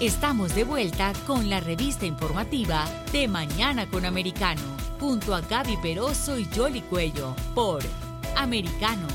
Estamos de vuelta con la revista informativa de Mañana con Americano, junto a Gaby Peroso y Jolly Cuello, por Americano.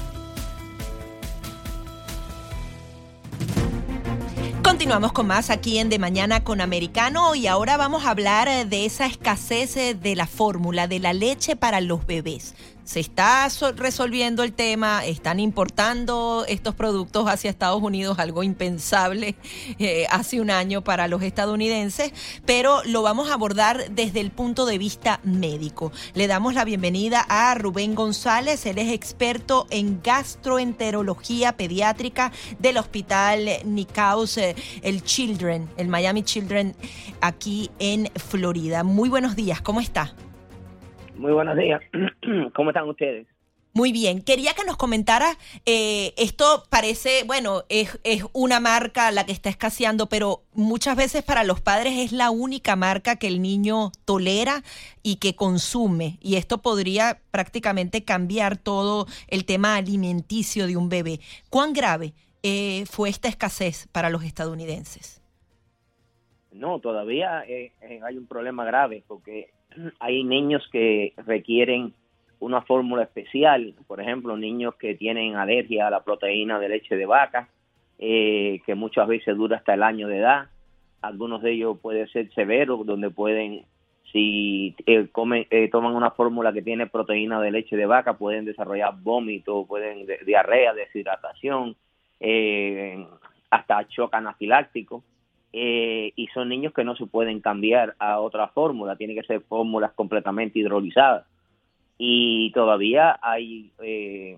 Continuamos con más aquí en De Mañana con Americano y ahora vamos a hablar eh, de esa escasez eh, de la fórmula de la leche para los bebés se está resolviendo el tema, están importando estos productos hacia Estados Unidos, algo impensable eh, hace un año para los estadounidenses, pero lo vamos a abordar desde el punto de vista médico. Le damos la bienvenida a Rubén González, él es experto en gastroenterología pediátrica del Hospital Nicaus, eh, el Children, el Miami Children, aquí en Florida. Muy buenos días, ¿cómo está? Muy buenos días. ¿Cómo están ustedes? Muy bien. Quería que nos comentara, eh, esto parece, bueno, es, es una marca la que está escaseando, pero muchas veces para los padres es la única marca que el niño tolera y que consume. Y esto podría prácticamente cambiar todo el tema alimenticio de un bebé. ¿Cuán grave eh, fue esta escasez para los estadounidenses? No, todavía eh, hay un problema grave porque hay niños que requieren una fórmula especial, por ejemplo, niños que tienen alergia a la proteína de leche de vaca, eh, que muchas veces dura hasta el año de edad. Algunos de ellos pueden ser severos, donde pueden, si eh, comen, eh, toman una fórmula que tiene proteína de leche de vaca, pueden desarrollar vómito, pueden diarrea, deshidratación, hasta choque anafiláctico. Eh, y son niños que no se pueden cambiar a otra fórmula, tienen que ser fórmulas completamente hidrolizadas. Y todavía hay, eh,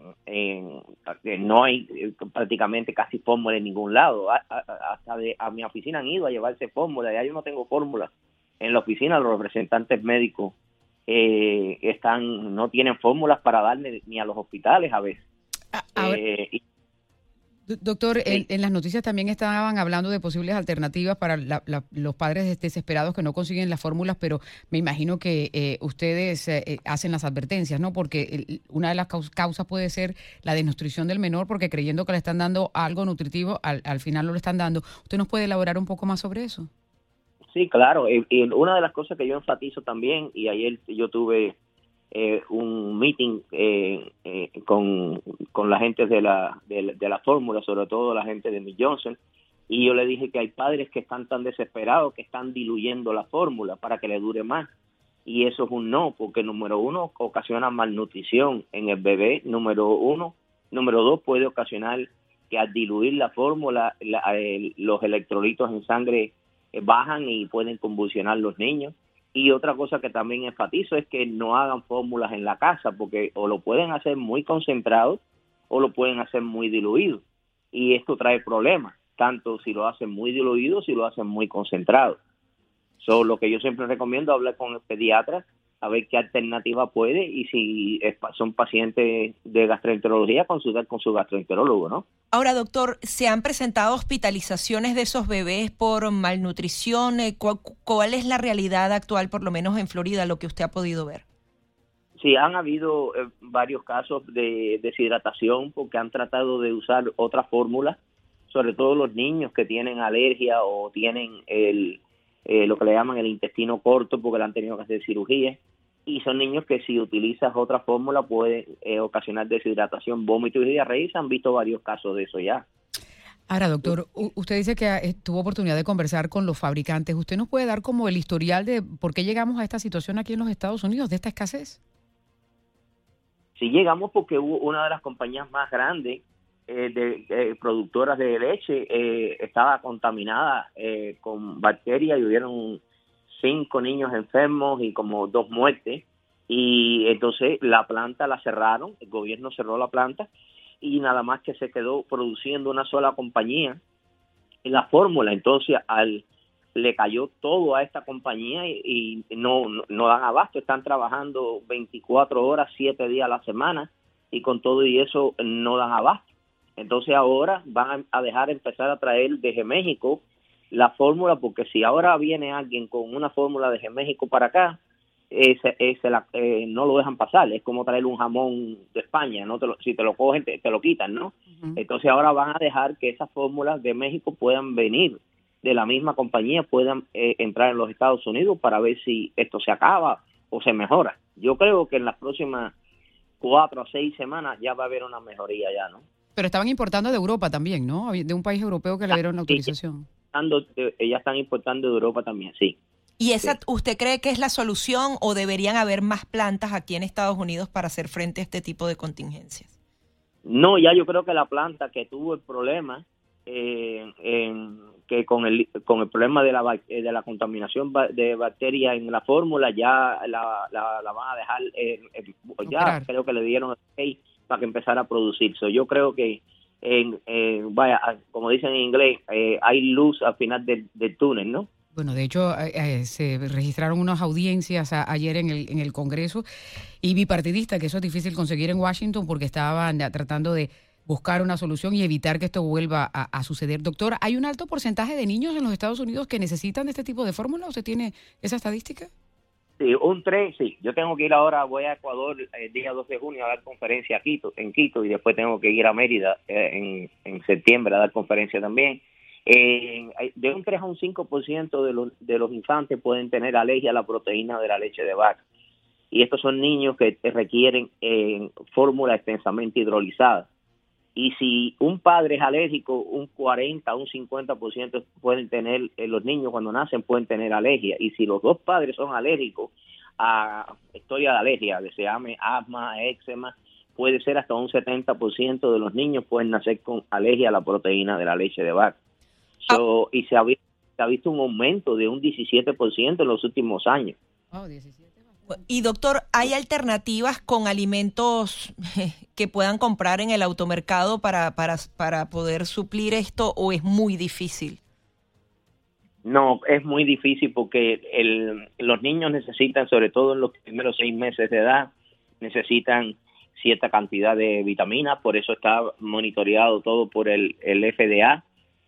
no hay eh, prácticamente casi fórmula en ningún lado. hasta de, a mi oficina han ido a llevarse fórmula, ya yo no tengo fórmula. En la oficina los representantes médicos están no tienen fórmulas para darle ni a los hospitales a veces. Ah, Doctor, en, las noticias también estaban hablando de posibles alternativas para los padres desesperados que no consiguen las fórmulas, pero me imagino que eh, ustedes eh, eh, hacen las advertencias, ¿no? Porque una de las causas puede ser la desnutrición del menor, porque creyendo que le están dando algo nutritivo, al, al final no lo están dando. ¿Usted nos puede elaborar un poco más sobre eso? Sí, claro. y una de las cosas que yo enfatizo también, y ayer yo tuve eh, un meeting eh, eh, con, con, la gente de la, de, la fórmula, sobre todo la gente de Mick Johnson, y yo le dije que hay padres que están tan desesperados que están diluyendo la fórmula para que le dure más. Y eso es un no, porque número uno ocasiona malnutrición en el bebé, número uno, número dos puede ocasionar que al diluir la fórmula los electrolitos en sangre bajan y pueden convulsionar los niños y otra cosa que también enfatizo es que no hagan fórmulas en la casa, porque o lo pueden hacer muy concentrado o lo pueden hacer muy diluido. Y esto trae problemas, tanto si lo hacen muy diluido, si lo hacen muy concentrado. So, lo que yo siempre recomiendo hablar con el pediatra a ver qué alternativa puede y si son pacientes de gastroenterología, consultar con su gastroenterólogo, ¿no? Ahora, doctor, ¿se han presentado hospitalizaciones de esos bebés por malnutrición? Eh, ¿Cuál, es la realidad actual, por lo menos en Florida, lo que usted ha podido ver? Sí, han habido eh, varios casos de deshidratación porque han tratado de usar otra fórmula, sobre todo los niños que tienen alergia o tienen el, eh, lo que le llaman el intestino corto porque le han tenido que hacer cirugía y son niños que si utilizas otra fórmula puede eh, ocasionar deshidratación, vómito y diarrea se han visto varios casos de eso ya. Ahora, doctor, usted dice que eh, tuvo oportunidad de conversar con los fabricantes. ¿Usted nos puede dar como el historial de por qué llegamos a esta situación aquí en los Estados Unidos, de esta escasez? Sí llegamos porque hubo una de las compañías más grandes eh, de, productoras de leche eh, estaba contaminada eh, con bacterias y hubieron cinco niños enfermos y como dos muertes. Y entonces la planta la cerraron, el gobierno cerró la planta y nada más que se quedó produciendo una sola compañía. En la fórmula, entonces al le cayó todo a esta compañía y, no, no, no dan abasto, están trabajando 24 horas, 7 días a la semana y con todo y eso no dan abasto. Entonces ahora van a dejar empezar a traer desde México la fórmula, porque si ahora viene alguien con una fórmula desde México para acá, ese, ese la, eh, no lo dejan pasar. Es como traer un jamón de España, no te si te lo cogen, te, lo quitan, ¿no? Entonces ahora van a dejar que esas fórmulas de México puedan venir de la misma compañía puedan eh, entrar en los Estados Unidos para ver si esto se acaba o se mejora. Yo creo que en las próximas cuatro o seis semanas ya va a haber una mejoría ya, ¿no? Pero estaban importando de Europa también, ¿no? De un país europeo que le dieron la autorización. Ellas están importando de Europa también, sí. ¿Y esa usted cree que es la solución o deberían haber más plantas aquí en Estados Unidos para hacer frente a este tipo de contingencias? No, ya yo creo que la planta que tuvo el problema, eh, que con el, con el problema de la, de la contaminación de bacterias en la fórmula, ya la, la, van a dejar, eh, eh, ya creo que le dieron el para que empezara a producirse. Yo creo que, en, vaya, como dicen en inglés, hay luz al final del túnel, ¿no? Bueno, de hecho, eh, eh, se registraron unas audiencias ayer en el, en el Congreso y bipartidista, que eso es difícil conseguir en Washington porque estaban tratando de buscar una solución y evitar que esto vuelva a, suceder. Doctor, ¿hay un alto porcentaje de niños en los Estados Unidos que necesitan de este tipo de fórmula? ¿Usted tiene esa estadística? Sí, un 3, sí. Yo tengo que ir ahora, voy a Ecuador el día 2 de junio a dar conferencia a Quito, en Quito y después tengo que ir a Mérida eh, en, en septiembre a dar conferencia también. Eh, de un 3 a un 5% de los, de los infantes pueden tener alergia a la proteína de la leche de vaca. Y estos son niños que requieren eh, fórmula extensamente hidrolizada. Y si un padre es alérgico, un 40, un 50% pueden tener, eh, los niños cuando nacen pueden tener alergia. Y si los dos padres son alérgicos a historia de alergia, que se llame asma, eczema, puede ser hasta un 70% de los niños pueden nacer con alergia a la proteína de la leche de vaca. Ah. y se ha, visto, se ha, visto, un aumento de un 17% en los últimos años. Oh, y doctor, ¿hay alternativas con alimentos que puedan comprar en el automercado para, para, para poder suplir esto o es muy difícil? No, es muy difícil porque el, los niños necesitan, sobre todo en los primeros seis meses de edad, necesitan cierta cantidad de vitaminas, por eso está monitoreado todo por el, el FDA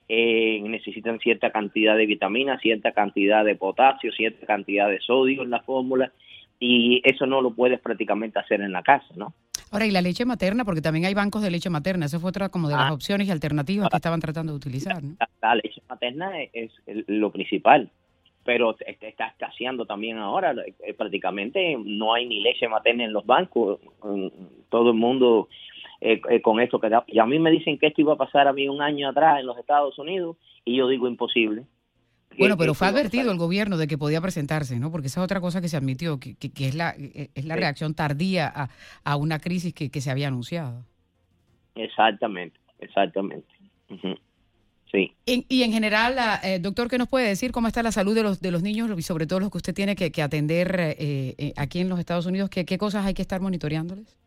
eh, necesitan cierta cantidad de vitaminas, cierta cantidad de potasio, cierta cantidad de sodio en la fórmula y eso no lo puedes prácticamente hacer en la casa, ¿no? Ahora, y la leche materna, porque también hay bancos de leche materna, esa fue otra como de las ah. opciones y alternativas que estaban tratando de utilizar, ¿no? La, leche materna es, lo principal, pero está escaseando también ahora, eh, prácticamente no hay ni leche materna en los bancos, todo el mundo eh, eh, con esto que y a mí me dicen que esto iba a pasar a mí un año atrás en los Estados Unidos y yo digo imposible. Bueno, pero fue advertido el gobierno de que podía presentarse, ¿no? Porque esa es otra cosa que se admitió, que, que, es la, es la reacción tardía a, a una crisis que, que, se había anunciado. Exactamente, exactamente. Sí. Y, en general, eh, doctor, ¿qué nos puede decir cómo está la salud de los, de los niños y sobre todo los que usted tiene que, que atender aquí en los Estados Unidos? ¿Qué, ¿Qué cosas hay que estar monitoreándoles?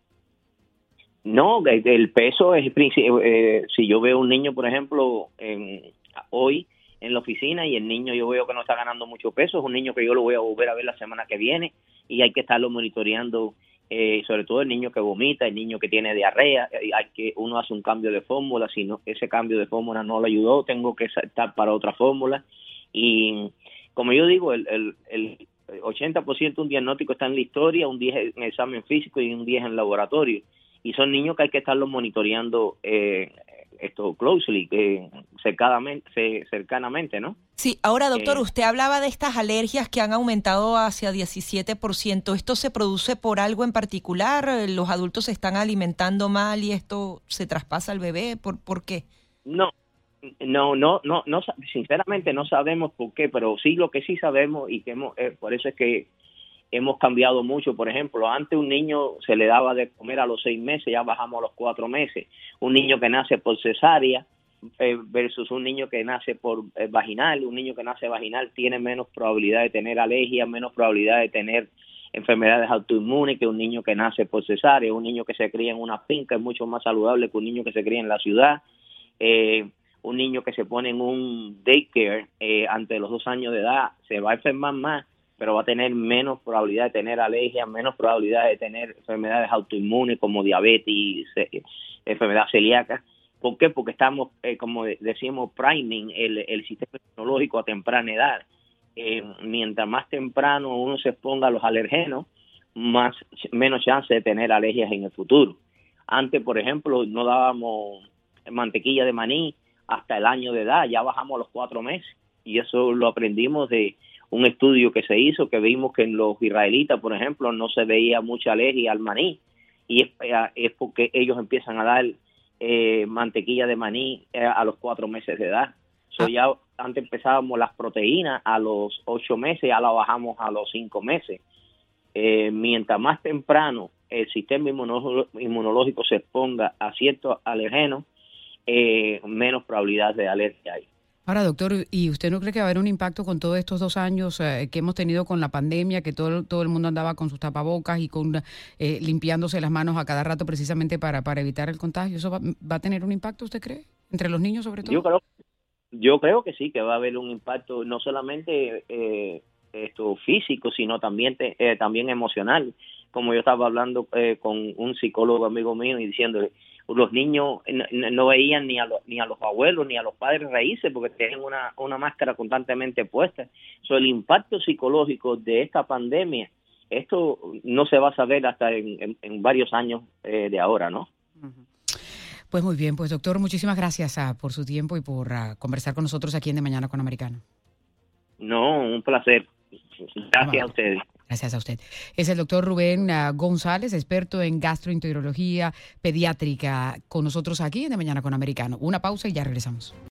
No, el peso es eh, si yo veo un niño, por ejemplo, en, hoy en la oficina y el niño yo veo que no está ganando mucho peso, es un niño que yo lo voy a volver a ver la semana que viene y hay que estarlo monitoreando, eh, sobre todo el niño que vomita, el niño que tiene diarrea, eh, hay que uno hace un cambio de fórmula, si no, ese cambio de fórmula no lo ayudó, tengo que estar para otra fórmula y como yo digo, el, el, el 80% un diagnóstico está en la historia, un 10 en examen físico y un 10 en laboratorio y son niños que hay que estarlos monitoreando eh, esto closely, eh, cercanamente, cercanamente, ¿no? Sí, ahora doctor, eh, usted hablaba de estas alergias que han aumentado hacia 17%. ¿Esto se produce por algo en particular? ¿Los adultos se están alimentando mal y esto se traspasa al bebé? ¿Por, por qué? No, no, no, no, no, sinceramente no sabemos por qué, pero sí lo que sí sabemos y que hemos, eh, por eso es que hemos cambiado mucho. Por ejemplo, antes un niño se le daba de comer a los seis meses, ya bajamos a los cuatro meses. Un niño que nace por cesárea eh, versus un niño que nace por eh, vaginal, un niño que nace vaginal tiene menos probabilidad de tener alergia, menos probabilidad de tener enfermedades autoinmunes que un niño que nace por cesárea, un niño que se cría en una finca es mucho más saludable que un niño que se cría en la ciudad. Eh, un niño que se pone en un daycare eh, antes de los dos años de edad se va a enfermar más pero va a tener menos probabilidad de tener alergias, menos probabilidad de tener enfermedades autoinmunes como diabetes, enfermedad celíaca. ¿Por qué? Porque estamos, eh, como decimos, priming el, el sistema inmunológico a temprana edad. Eh, mientras más temprano uno se exponga a los alergenos, más menos chance de tener alergias en el futuro. Antes, por ejemplo, no dábamos mantequilla de maní hasta el año de edad, ya bajamos a los cuatro meses y eso lo aprendimos de un estudio que se hizo que vimos que en los israelitas, por ejemplo, no se veía mucha alergia al maní y es, eh, porque ellos empiezan a dar eh, mantequilla de maní eh, a los cuatro meses de edad. So, ah. ya antes empezábamos las proteínas a los ocho meses, ya la bajamos a los cinco meses. mientras más temprano el sistema inmunológico se exponga a ciertos alergenos, menos probabilidad de alergia hay. Ahora, doctor, ¿y usted no cree que va a haber un impacto con todos estos dos años eh, que hemos tenido con la pandemia, que todo, todo el mundo andaba con sus tapabocas y con eh, limpiándose las manos a cada rato precisamente para, para evitar el contagio? ¿Eso va, a tener un impacto, usted cree? Entre los niños sobre todo. Yo creo, yo creo que sí, que va a haber un impacto no solamente eh, esto físico, sino también, también emocional. Como yo estaba hablando con un psicólogo amigo mío y diciéndole, los niños no veían ni a los, ni a los abuelos ni a los padres reírse porque tienen una, una máscara constantemente puesta. So, el impacto psicológico de esta pandemia, esto no se va a saber hasta en, varios años eh, de ahora, ¿no? Pues muy bien, pues doctor, muchísimas gracias ah, por su tiempo y por ah, conversar con nosotros aquí en De Mañana con Americano. No, un placer. Gracias a ustedes. Gracias a usted. Es el doctor Rubén ah, González, experto en gastroenterología pediátrica, con nosotros aquí en De Mañana con Americano. Una pausa y ya regresamos.